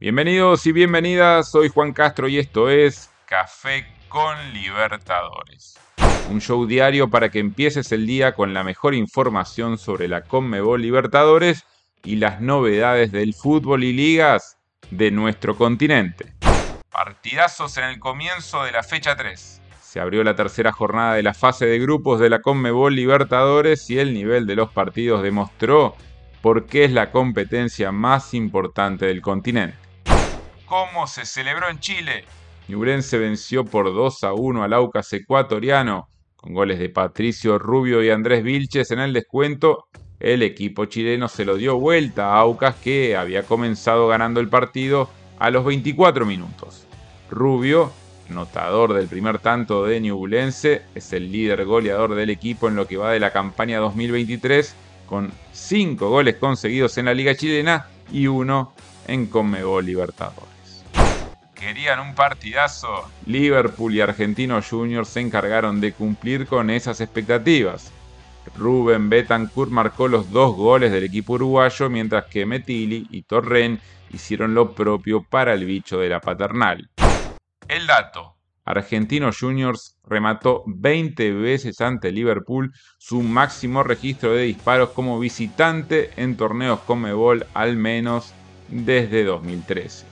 Bienvenidos y bienvenidas, soy Juan Castro y esto es Café con Libertadores. Un show diario para que empieces el día con la mejor información sobre la Conmebol Libertadores y las novedades del fútbol y ligas de nuestro continente. Partidazos en el comienzo de la fecha 3. Se abrió la tercera jornada de la fase de grupos de la Conmebol Libertadores y el nivel de los partidos demostró por qué es la competencia más importante del continente cómo se celebró en Chile. Ñublense venció por 2 a 1 al Aucas ecuatoriano, con goles de Patricio Rubio y Andrés Vilches en el descuento. El equipo chileno se lo dio vuelta a Aucas que había comenzado ganando el partido a los 24 minutos. Rubio, notador del primer tanto de Ñublense, es el líder goleador del equipo en lo que va de la campaña 2023, con 5 goles conseguidos en la Liga Chilena y uno en Conmebol Libertadores querían un partidazo. Liverpool y Argentinos Juniors se encargaron de cumplir con esas expectativas. Rubén Betancourt marcó los dos goles del equipo uruguayo, mientras que Metili y Torren hicieron lo propio para el bicho de la paternal. El dato. Argentinos Juniors remató 20 veces ante Liverpool, su máximo registro de disparos como visitante en torneos Comebol al menos desde 2013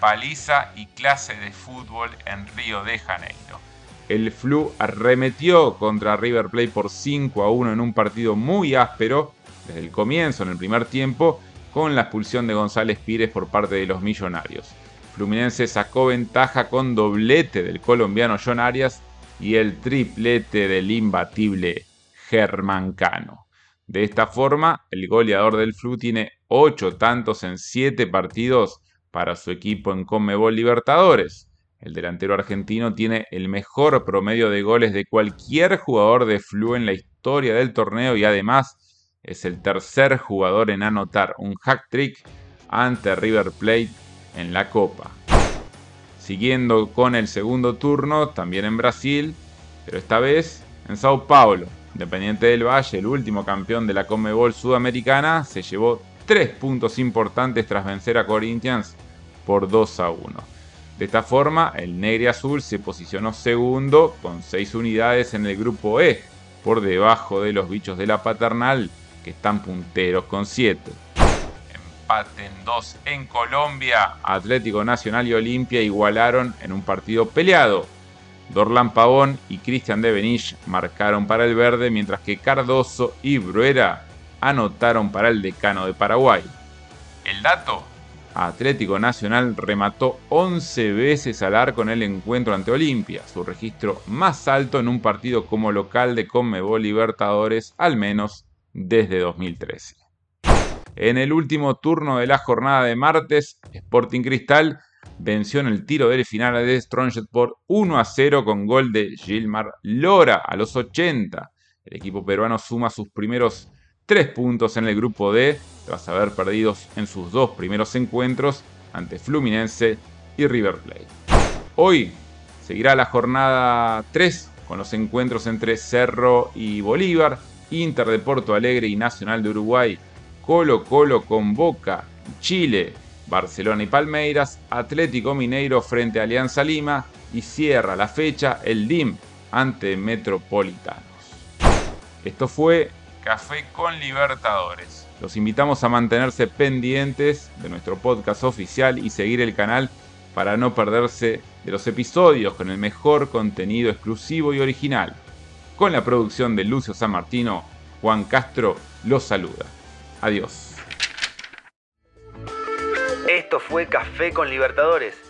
paliza y clase de fútbol en Río de Janeiro. El Flu arremetió contra River Plate por 5 a 1 en un partido muy áspero desde el comienzo en el primer tiempo con la expulsión de González Pires por parte de los millonarios. Fluminense sacó ventaja con doblete del colombiano John Arias y el triplete del imbatible Germán Cano. De esta forma, el goleador del Flu tiene 8 tantos en 7 partidos para su equipo en Conmebol Libertadores. El delantero argentino tiene el mejor promedio de goles de cualquier jugador de Flu en la historia del torneo y además es el tercer jugador en anotar un hack trick ante River Plate en la Copa. Siguiendo con el segundo turno, también en Brasil, pero esta vez en Sao Paulo. Independiente del Valle, el último campeón de la Conmebol Sudamericana, se llevó tres puntos importantes tras vencer a Corinthians por 2 a 1. De esta forma, el Negre Azul se posicionó segundo con 6 unidades en el grupo E, por debajo de los bichos de la paternal, que están punteros con 7. Empate en 2 en Colombia. Atlético Nacional y Olimpia igualaron en un partido peleado. Dorlan Pavón y Cristian de Benich marcaron para el verde, mientras que Cardoso y Bruera anotaron para el decano de Paraguay. El dato, Atlético Nacional remató 11 veces al arco en el encuentro ante Olimpia, su registro más alto en un partido como local de Conmebol Libertadores, al menos desde 2013. En el último turno de la jornada de martes, Sporting Cristal venció en el tiro del final de Strongest por 1 a 0 con gol de Gilmar Lora a los 80. El equipo peruano suma sus primeros tres puntos en el grupo D, tras haber perdido en sus dos primeros encuentros ante Fluminense y River Plate. Hoy seguirá la jornada 3 con los encuentros entre Cerro y Bolívar, Inter de Porto Alegre y Nacional de Uruguay, Colo Colo con Boca, Chile, Barcelona y Palmeiras, Atlético Mineiro frente a Alianza Lima. Y cierra la fecha el DIM ante Metropolitanos. Esto fue Café con Libertadores. Los invitamos a mantenerse pendientes de nuestro podcast oficial y seguir el canal para no perderse de los episodios con el mejor contenido exclusivo y original. Con la producción de Lucio San Martino, Juan Castro los saluda. Adiós. Esto fue Café con Libertadores